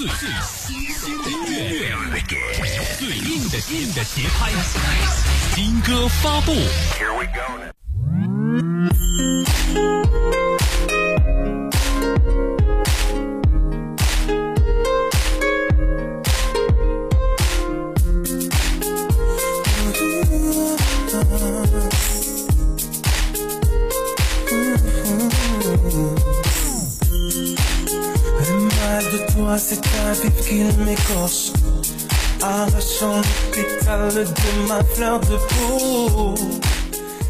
最最新鲜的音乐，最硬的硬的节拍，新歌发布。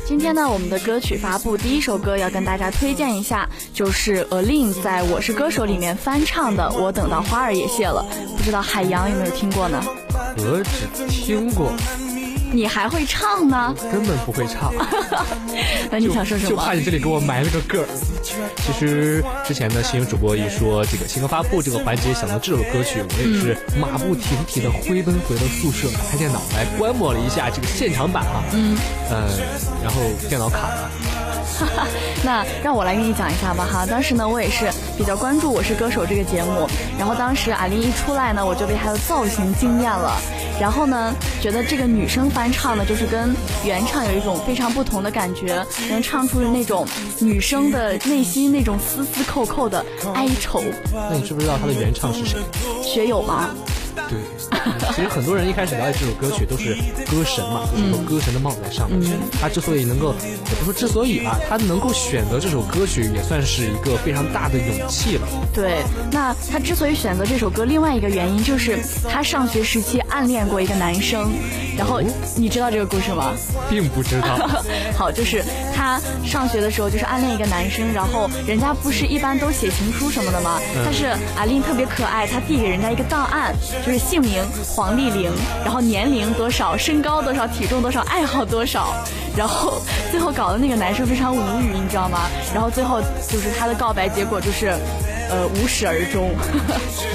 今天呢，我们的歌曲发布第一首歌要跟大家推荐一下，就是 Alin 在我是歌手里面翻唱的《我等到花儿也谢了》，不知道海洋有没有听过呢？我只听过。你还会唱呢？根本不会唱。那你想说什么？就怕你这里给我埋了个梗。其实之前呢，新闻主播一说这个新歌发布这个环节，想到这首歌曲，我也是马不停蹄的飞奔回了宿舍，打开电脑来观摩了一下这个现场版啊。嗯。呃，然后电脑卡了。那让我来给你讲一下吧哈。当时呢，我也是比较关注《我是歌手》这个节目，然后当时阿林一出来呢，我就被她的造型惊艳了。然后呢，觉得这个女生翻唱呢，就是跟原唱有一种非常不同的感觉，能唱出那种女生的内心那种丝丝扣扣的哀愁。那你知不知道她的原唱是谁？学友吗？对，其实很多人一开始了解这首歌曲都是歌神嘛，就是有歌神的帽子在上面。他之所以能够，也不说之所以吧，他能够选择这首歌曲，也算是一个非常大的勇气了。对，那他之所以选择这首歌，另外一个原因就是他上学时期暗恋过一个男生。然后你知道这个故事吗？并不知道。好，就是他上学的时候就是暗恋一个男生，然后人家不是一般都写情书什么的吗？但是阿令特别可爱，他递给人家一个档案，就是姓名黄丽玲，然后年龄多少，身高多少，体重多少，爱好多少，然后最后搞得那个男生非常无语，你知道吗？然后最后就是他的告白结果就是。呃，无始而终，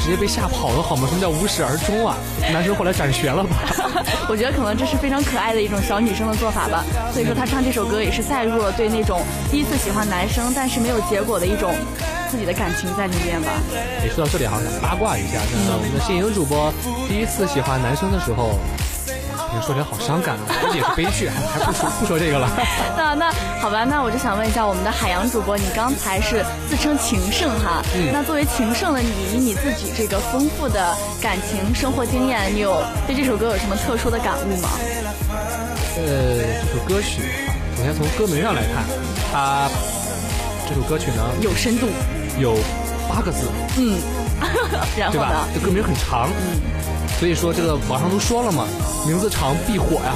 直接被吓跑了好吗？什么叫无始而终啊？男生后来转学了吧？我觉得可能这是非常可爱的一种小女生的做法吧。所以说她唱这首歌也是带入了对那种第一次喜欢男生但是没有结果的一种自己的感情在里面吧。也，说到这里好像八卦一下，就是我们的新颖主播第一次喜欢男生的时候。说起来好伤感啊，也是悲剧，还不说不说这个了。那那好吧，那我就想问一下我们的海洋主播，你刚才是自称情圣哈？嗯。那作为情圣的你，以你自己这个丰富的感情生活经验，你有对这首歌有什么特殊的感悟吗？呃，这首歌曲，首先从歌名上来看，它这首歌曲呢有深度，有八个字，嗯，然后呢？这歌名很长，嗯。所以说，这个网上都说了嘛，名字长必火呀。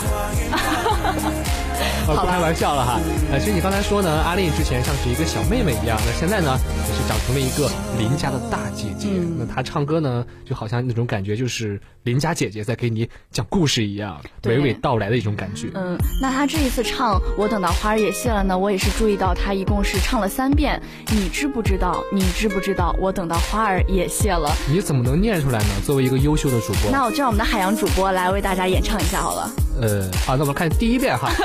不开玩笑了哈，呃，其实你刚才说呢，阿丽之前像是一个小妹妹一样，那现在呢，也是长成了一个邻家的大姐姐。那她唱歌呢，就好像那种感觉，就是邻家姐姐在给你讲故事一样，娓娓道来的一种感觉。嗯，那她这一次唱《我等到花儿也谢了》呢，我也是注意到她一共是唱了三遍。你知不知道？你知不知道？我等到花儿也谢了。你怎么能念出来呢？作为一个优秀的主播，那我就让我们的海洋主播来为大家演唱一下好了。呃，好，那我们看第一遍哈。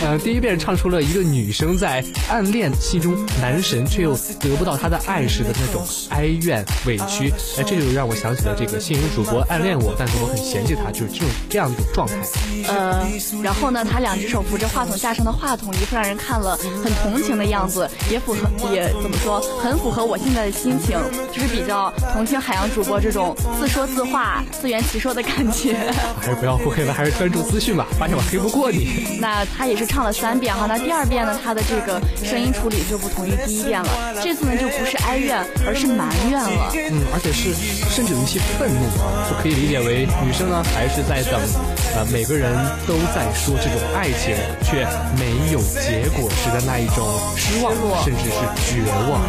呃，第一遍唱出了一个女生在暗恋心中男神，却又得不到他的爱时的那种哀怨委屈。哎，这就让我想起了这个新人主播暗恋我，但是我很嫌弃他，就是这种这样一种状态。呃，然后呢，他两只手扶着话筒架上的话筒，一副让人看了很同情的样子，也符合也怎么说，很符合我现在的心情，就是比较同情海洋主播这种自说自话、自圆其说的感觉。还是不要互黑了，还是专注资讯吧。发现我黑不过你。那他也是。唱了三遍哈，那第二遍呢，他的这个声音处理就不同于第一遍了。这次呢，就不是哀怨，而是埋怨了。嗯，而且是甚至有一些愤怒啊，就可以理解为女生呢还是在等，呃，每个人都在说这种爱情却没有结果时的那一种失望，甚至是绝望。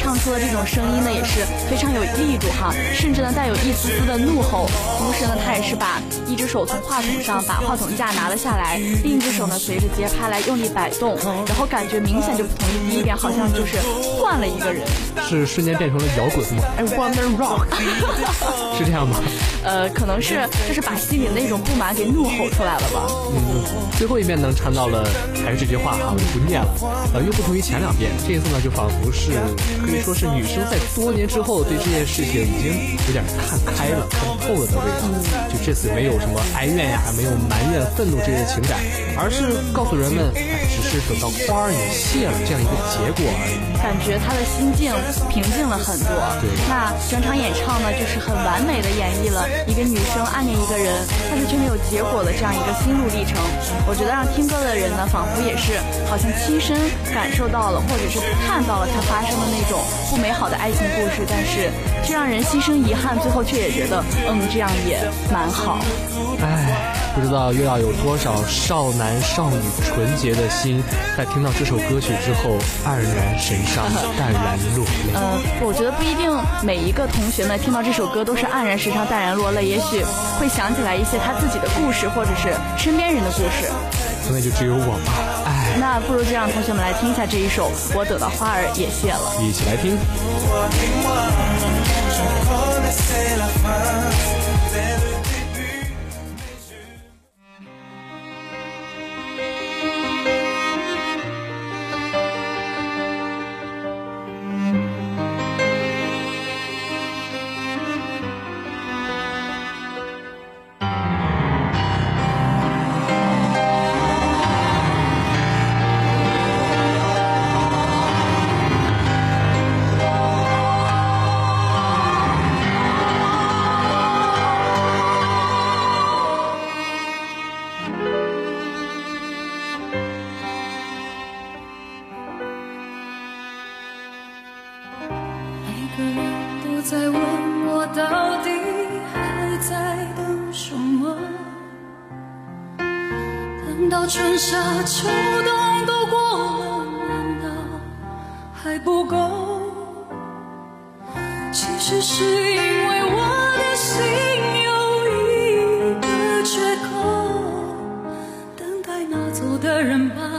唱出的这种声音呢，也是非常有力度哈，甚至呢带有一丝丝的怒吼。同时呢，他也是把一只手从话筒上把话筒架拿了下来，另一只手呢随着节拍来用力摆动，然后感觉明显就不同于第一遍，好像就是换了一个人。是瞬间变成了摇滚吗？I wanna rock，是这样吗？呃，可能是就是把心里的那种不满给怒吼出来了吧。嗯，最后一遍能唱到了还是这句话哈，我就不念了。呃，又不同于前两遍，这一次呢就仿佛是可以说是女生在多年之后对这件事情已经有点看开了、看透了的味道。就这次没有什么哀怨呀，没有埋怨、愤怒这些情感，而是告诉人们，哎，只是等到花儿也谢了这样一个结果而已。感觉他的心境平静了很多。对。那整场演唱呢，就是很完美的演绎了一个女生暗恋一个人，但是却没有结果的这样一个心路历程。我觉得让听歌的人呢，仿佛也是好像亲身感受到了，或者是看到了他发生的那种不美好的爱情故事，但是却让人心生遗憾，最后却也觉得，嗯，这样也蛮好。唉。不知道又要有多少少男少女纯洁的心，在听到这首歌曲之后黯然神伤、淡然落泪。嗯，我觉得不一定每一个同学们听到这首歌都是黯然神伤、淡然落泪，也许会想起来一些他自己的故事，或者是身边人的故事。那就只有我吧，唉。那不如就让同学们来听一下这一首《我等到花儿也谢了》，一起来听。都在问我到底还在等什么？等到春夏秋冬都过了，难道还不够？其实是因为我的心有一个缺口，等待拿走的人吧。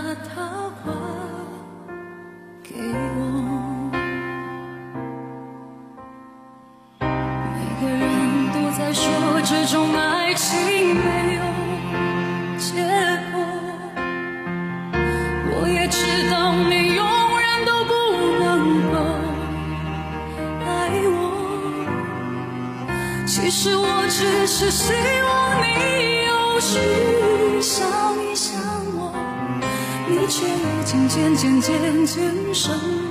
只是希望你有时想一想我，你却已经渐渐渐渐生了。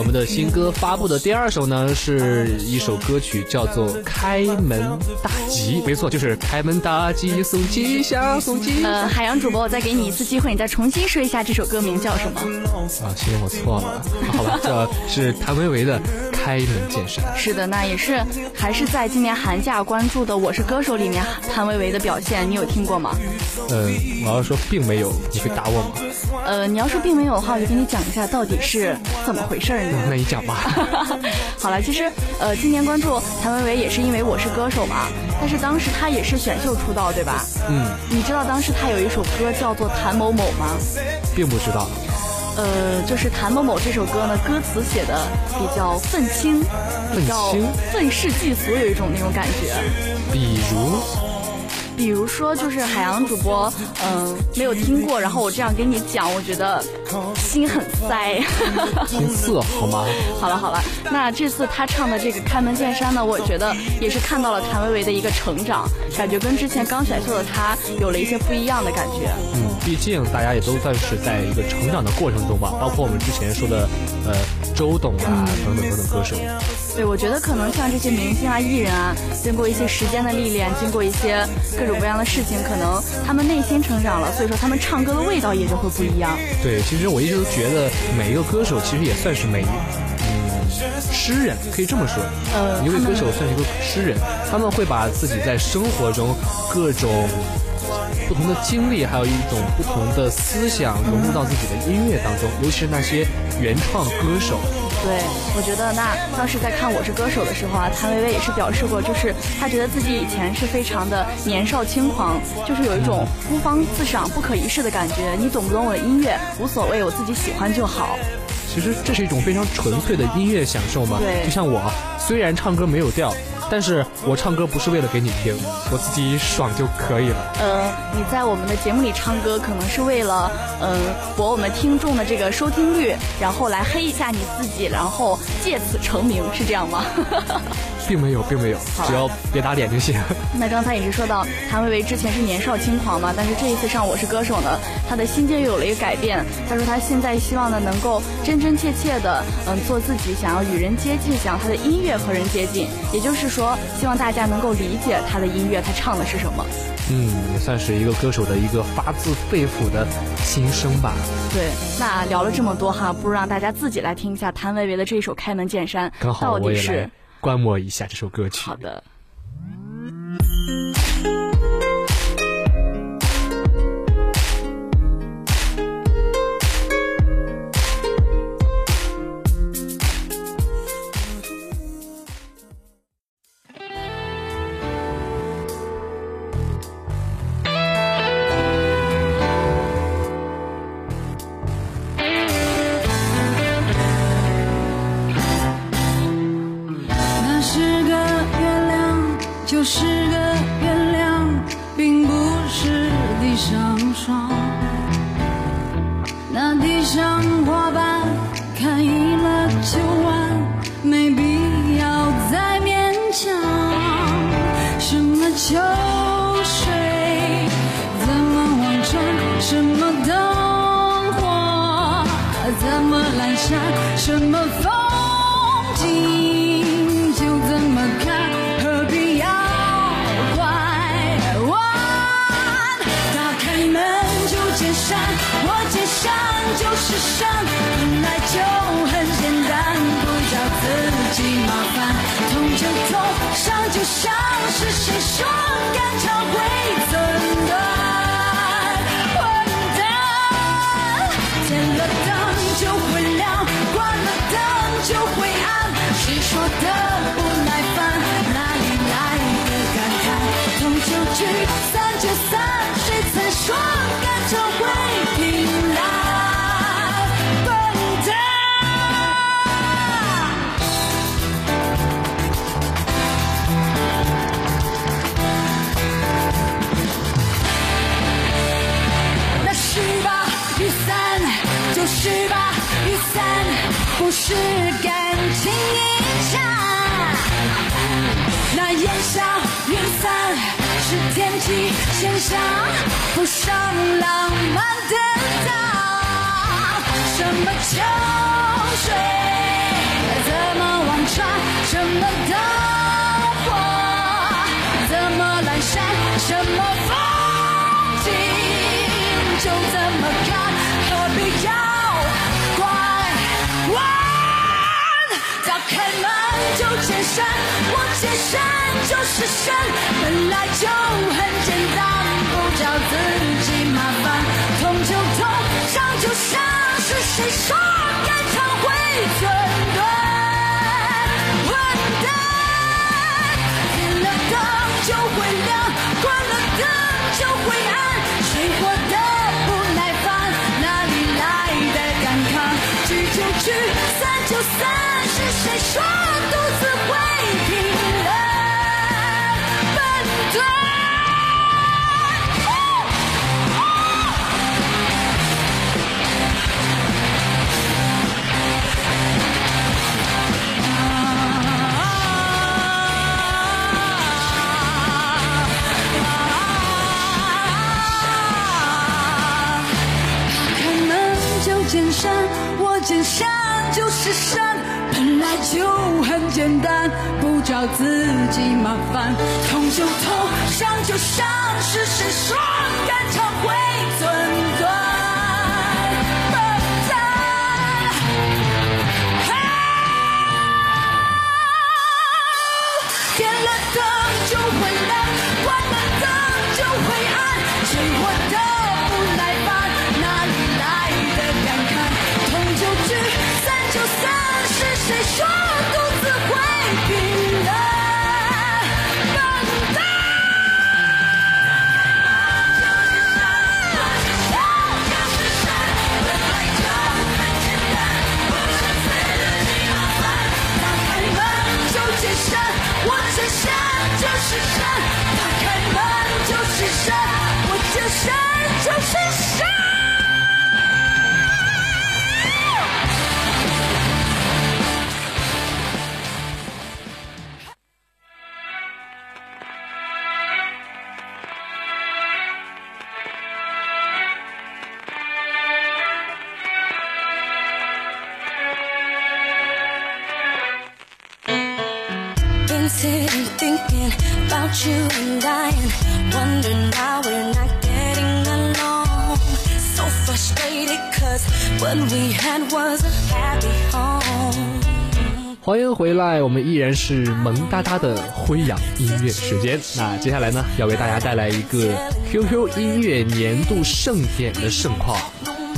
我们的新歌发布的第二首呢，是一首歌曲，叫做《开门大吉》。没错，就是开门大吉，送吉祥，送吉祥。呃，海洋主播，我再给你一次机会，你再重新说一下这首歌名叫什么？啊，行，我错了。好吧，这是谭维维的《开门见山》。是的，那也是还是在今年寒假关注的《我是歌手》里面谭维维的表现，你有听过吗？嗯，我要说并没有，你会打我吗？呃，你要说并没有的话，我就给你讲一下到底是怎么回事呢？那你讲吧。好了，其实呃，今年关注谭维维也是因为我是歌手嘛，但是当时她也是选秀出道，对吧？嗯，你知道当时她有一首歌叫做《谭某某》吗？并不知道。呃，就是《谭某某》这首歌呢，歌词写的比较愤青，比较愤世嫉俗，有一种那种感觉。比如，比如说，就是海洋主播，嗯、没有听过，然后我这样给你讲，我觉得心很塞。心涩好吗？好了好了，那这次他唱的这个《开门见山》呢，我觉得也是看到了谭维维的一个成长，感觉跟之前刚选秀的他有了一些不一样的感觉。嗯，毕竟大家也都算是在一个成长的过程中吧，包括我们之前说的，呃，周董啊，等等等等歌手。对，我觉得可能像这些明星啊、艺人啊，经过一些时间的历练，经过一些各种各样的事情，可能他们内心成长了，所以说他们唱歌的味道也就会不一样。对，其实我一直都觉得每一个歌手其实也算是每，嗯，诗人可以这么说。呃一位歌手算是一个诗人，他们会把自己在生活中各种不同的经历，还有一种不同的思想融入到自己的音乐当中，尤其是那些原创歌手。对，我觉得那当时在看《我是歌手》的时候啊，谭维维也是表示过，就是他觉得自己以前是非常的年少轻狂，就是有一种孤芳自赏、不可一世的感觉。你懂不懂我的音乐无所谓，我自己喜欢就好。其实这是一种非常纯粹的音乐享受嘛。对就像我，虽然唱歌没有调，但是我唱歌不是为了给你听，我自己爽就可以了。呃，你在我们的节目里唱歌，可能是为了嗯、博我们听众的这个收听率，然后来黑一下你自己，然后借此成名，是这样吗？并没有，并没有，只要别打脸就行。那刚才也是说到谭维维之前是年少轻狂嘛，但是这一次上《我是歌手》呢，他的心境又有了一个改变。他说他现在希望呢能够真真切切的嗯做自己，想要与人接近，想要他的音乐和人接近。也就是说，希望大家能够理解他的音乐，他唱的是什么。嗯，也算是一个歌手的一个发自肺腑的心声吧。对，那聊了这么多哈，不如让大家自己来听一下谭维维的这首《开门见山刚》，好到底我也来是观摩一下这首歌曲。好的。是谁说是感情一场。那烟消云散是天气现象，不上浪漫的当。什么秋水怎么望穿？什么灯山，我见山就是山，本来就很简单，不找自己麻烦。痛就痛，伤就伤，是谁说肝肠会寸断？混蛋！点了灯就会亮，关了灯就会暗。谁活就是山，本来就很简单，不找自己麻烦。痛就痛，伤就伤，是谁说肝肠会寸断？Sitting thinking about you and I and wondering why we're not getting along. So frustrated cause what we had was a happy home. 欢迎回来，我们依然是萌哒哒的辉阳音乐时间。那接下来呢，要为大家带来一个 QQ 音乐年度盛典的盛况。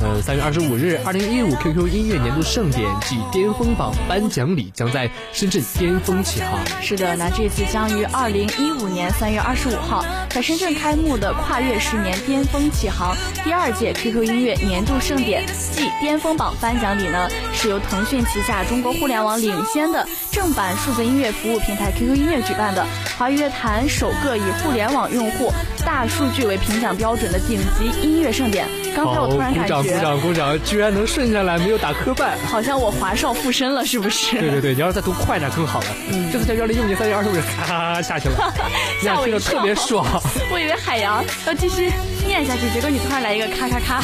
呃，三月二十五日，二零一五 QQ 音乐年度盛典暨巅峰榜颁奖礼将在深圳巅峰启航。是的，那这次将于二零一五年三月二十五号在深圳开幕的跨越十年巅峰启航第二届 QQ 音乐年度盛典暨巅峰榜颁奖礼呢，是由腾讯旗下中国互联网领先的正版数字音乐服务平台 QQ 音乐举办的华语乐坛首个以互联网用户大数据为评奖标准的顶级音乐盛典。刚才我突然鼓掌鼓，掌鼓掌，居然能顺下来，没有打磕绊。好像我华少附身了，是不是？对对对，你要是再读快点更好了。嗯，这次在二零一五年三月二十五日，咔咔咔下去了，这样听着吓我一跳，特别爽。我以为海洋要继续念下去，结果你突然来一个咔咔咔。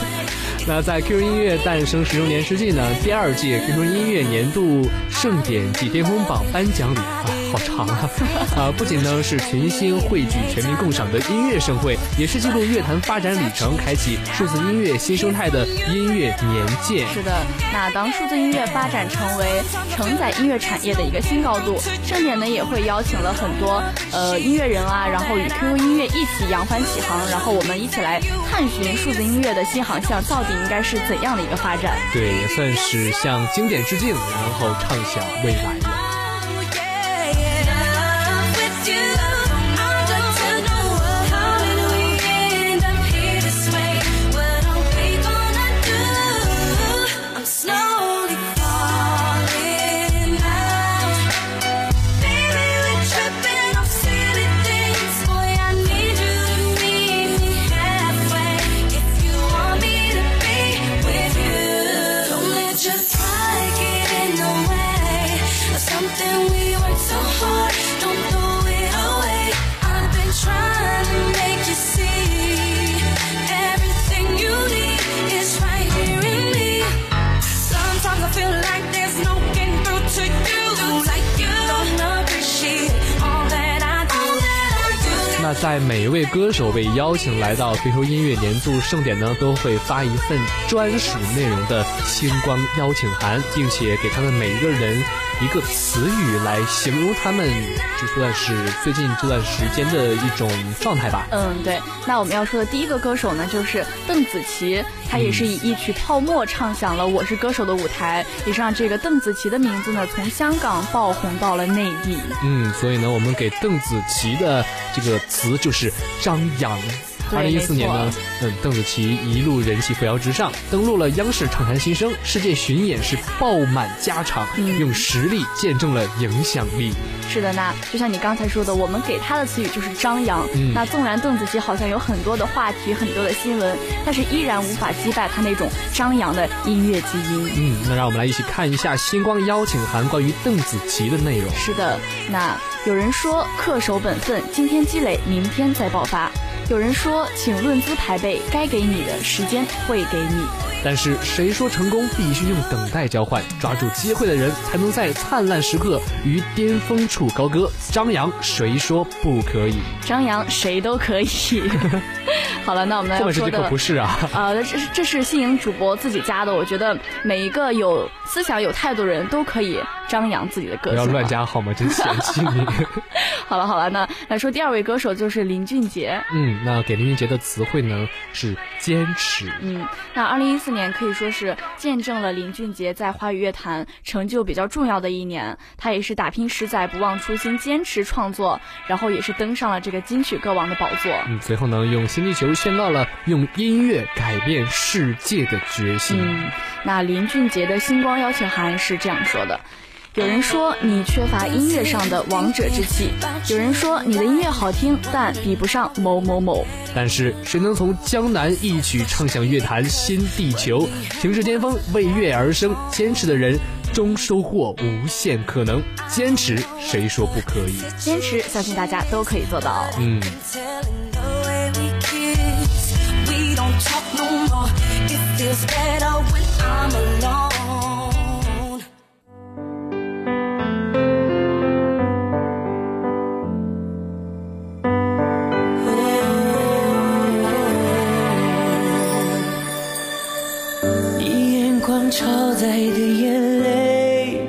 那在 QQ 音乐诞生十周年之际呢，第二届 QQ 音乐年度盛典暨巅峰榜颁奖礼啊，好长啊！啊，不仅呢是群星汇聚、全民共赏的音乐盛会，也是记录乐坛发展里程、开启数字音乐新生态的音乐年鉴。是的，那当数字音乐发展成为承载音乐产业的一个新高度，盛典呢也会邀请了很多呃音乐人啊，然后与 QQ 音乐一起扬帆起航，然后我们一起来探寻数字音乐的新航向到底应该是怎样的一个发展。对，也算是向经典致敬，然后畅想未来在每一位歌手被邀请来到 QQ 音乐年度盛典呢，都会发一份专属内容的星光邀请函，并且给他们每一个人。一个词语来形容他们，就算是最近这段时间的一种状态吧。嗯，对。那我们要说的第一个歌手呢，就是邓紫棋，她也是以一曲《泡沫》唱响了《我是歌手》的舞台，也是让这个邓紫棋的名字呢从香港爆红到了内地。嗯，所以呢，我们给邓紫棋的这个词就是张扬。二零一四年呢，嗯，邓紫棋一路人气扶摇直上，登陆了央视《唱坛新生》，世界巡演是爆满加场，用实力见证了影响力。是的，那就像你刚才说的，我们给他的词语就是张扬。那纵然邓紫棋好像有很多的话题、很多的新闻，但是依然无法击败他那种张扬的音乐基因。嗯，那让我们来一起看一下星光邀请函关于邓紫棋的内容。是的，那有人说恪守本分，今天积累，明天再爆发。有人说，请论资排辈，该给你的时间会给你。但是谁说成功必须用等待交换？抓住机会的人才能在灿烂时刻于巅峰处高歌。张扬，谁说不可以？张扬，谁都可以。好了，那我们来说的不是啊。呃，这这是新颖主播自己加的。我觉得每一个有思想、有态度的人都可以张扬自己的个性。不要乱加好吗？真嫌弃你。好了好了，那来说第二位歌手就是林俊杰。嗯，那给林俊杰的词汇呢是坚持。嗯，那二零一四年可以说是见证了林俊杰在华语乐坛成就比较重要的一年。他也是打拼十载，不忘初心，坚持创作，然后也是登上了这个金曲歌王的宝座。嗯，随后呢，用新地球宣告了用音乐改变世界的决心。嗯，那林俊杰的星光邀请函是这样说的。有人说你缺乏音乐上的王者之气，有人说你的音乐好听，但比不上某某某。但是谁能从江南一曲唱响乐坛新地球？平视巅峰，为乐而生，坚持的人终收获无限可能。坚持，谁说不可以？坚持，相信大家都可以做到。嗯。超载的眼泪，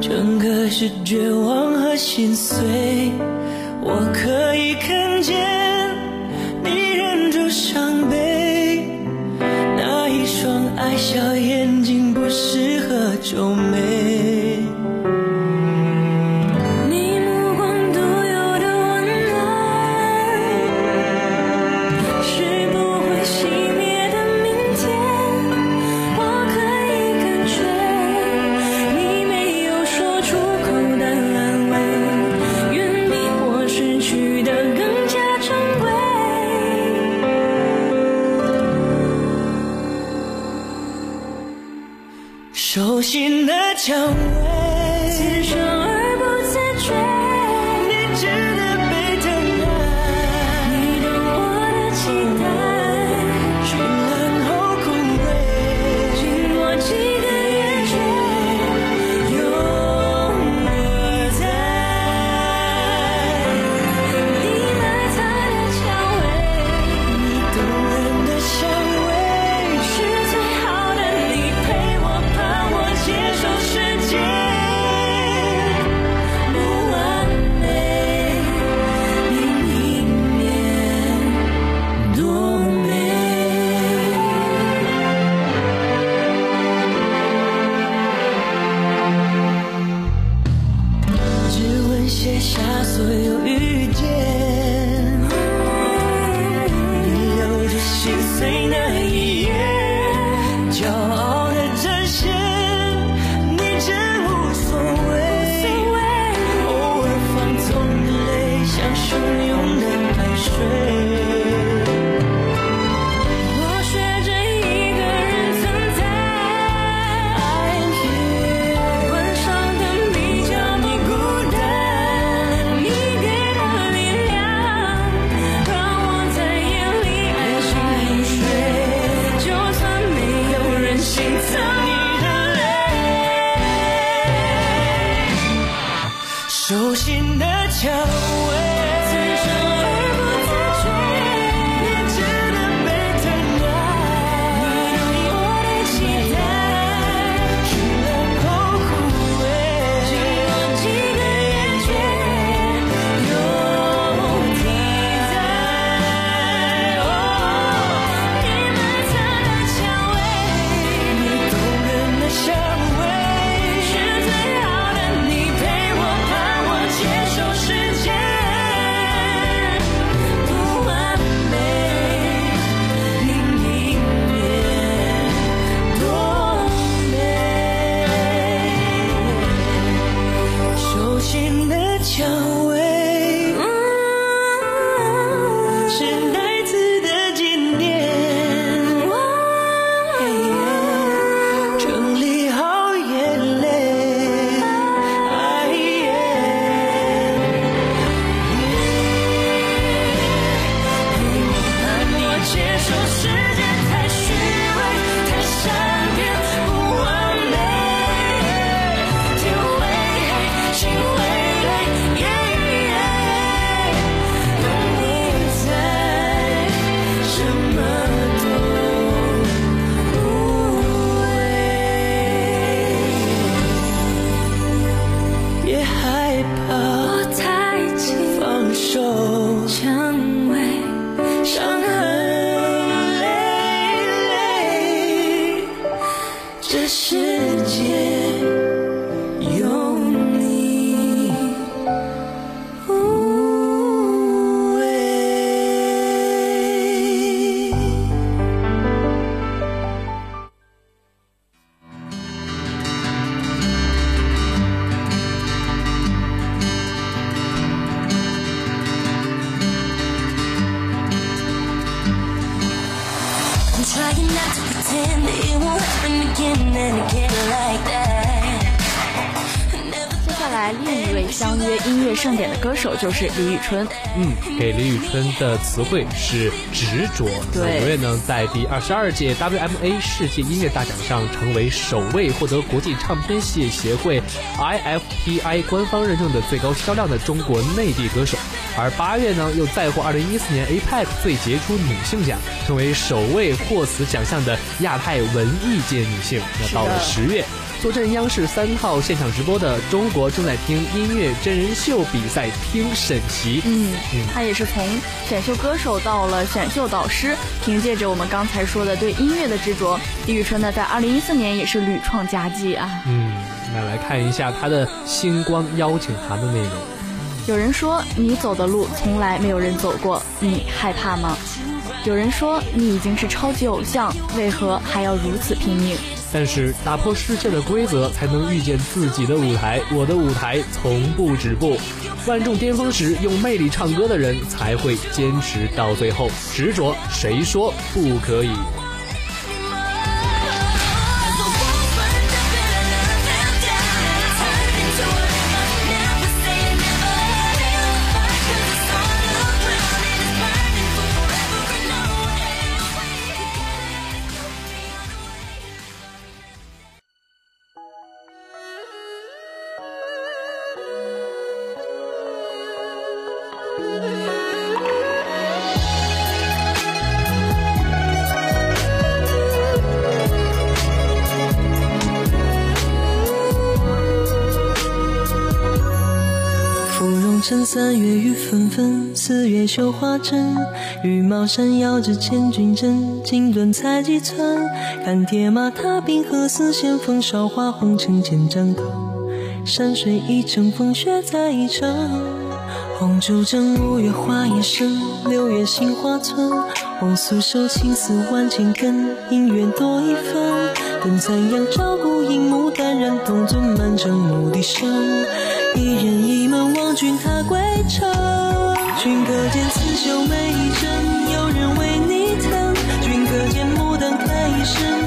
整个是绝望和心碎。我可以看见你忍住伤悲，那一双爱笑眼睛不适合皱眉。就是李宇春。嗯，给李宇春的词汇是执着。对五月呢，在第二十二届 WMA 世界音乐大奖上，成为首位获得国际唱片系协会 IFPI 官方认证的最高销量的中国内地歌手。而八月呢，又再获二零一四年 APEC 最杰出女性奖，成为首位获此奖项的亚太文艺界女性。那到了十月。坐镇央视三套现场直播的《中国正在听音乐真人秀比赛听审席》，嗯，他也是从选秀歌手到了选秀导师，凭借着我们刚才说的对音乐的执着，李宇春呢在二零一四年也是屡创佳绩啊。嗯，那来看一下他的星光邀请函的内容。有人说你走的路从来没有人走过，你害怕吗？有人说你已经是超级偶像，为何还要如此拼命？但是打破世界的规则，才能遇见自己的舞台。我的舞台从不止步。万众巅峰时用魅力唱歌的人，才会坚持到最后。执着，谁说不可以？三月雨纷纷，四月绣花针。羽毛扇摇着千军阵，锦缎裁几寸。看铁马踏冰河，丝线风韶华红尘千丈高。山水一程，风雪再一程。红烛正五月花叶深，六月杏花村。红酥手青丝万千根，姻缘多一分。等残阳照孤影，牡丹染铜樽，满城牧笛声。一人一君踏归程。君可见刺绣每一针，有人为你疼。君可见牡丹开一生，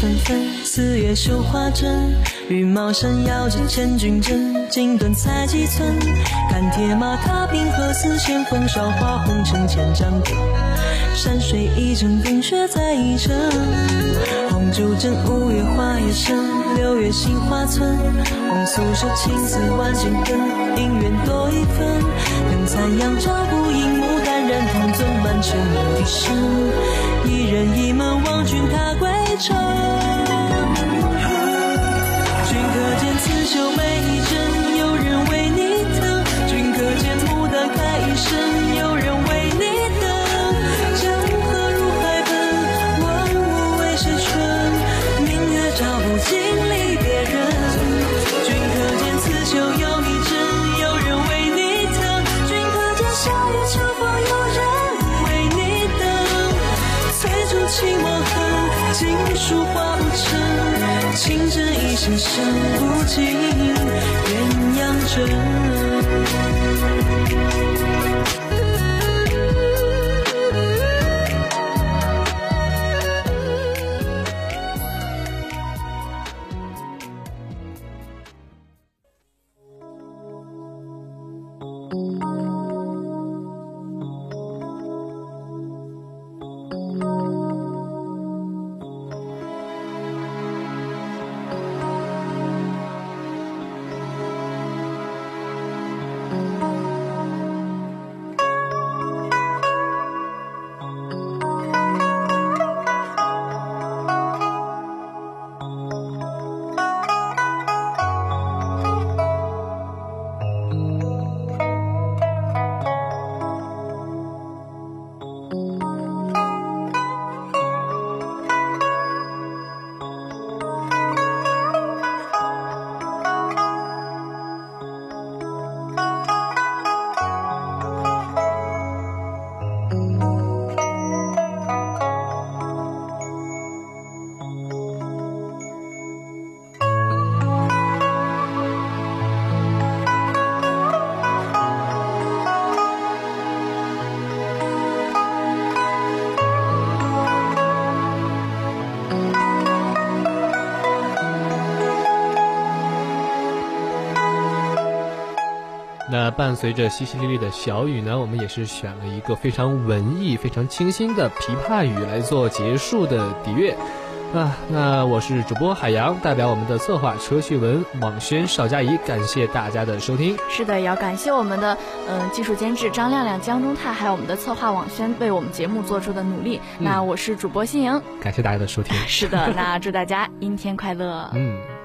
纷纷，四月绣花针。羽毛扇摇着千军阵，锦缎裁几寸。看铁马踏冰河，丝线风韶华红尘千丈歌。山水一程，风雪再一程。红烛枕五月花叶深，六月杏花村。红酥手青丝万千根，姻缘多一分。等残阳照孤影，牡丹染铜樽，满城牧笛声。一人一门望君踏归程。君可见刺绣每一针，有人为你疼。君可见牡丹开一生，有锦书画不成。情针一线绣不尽，鸳鸯枕。那伴随着淅淅沥沥的小雨呢，我们也是选了一个非常文艺、非常清新的琵琶语来做结束的底乐。啊，那我是主播海洋，代表我们的策划车旭文、网宣邵佳怡，感谢大家的收听。是的，也要感谢我们的嗯技术监制张亮亮、江中泰，还有我们的策划网宣为我们节目做出的努力。那我是主播新颖，感谢大家的收听。是的，那祝大家阴天快乐。嗯。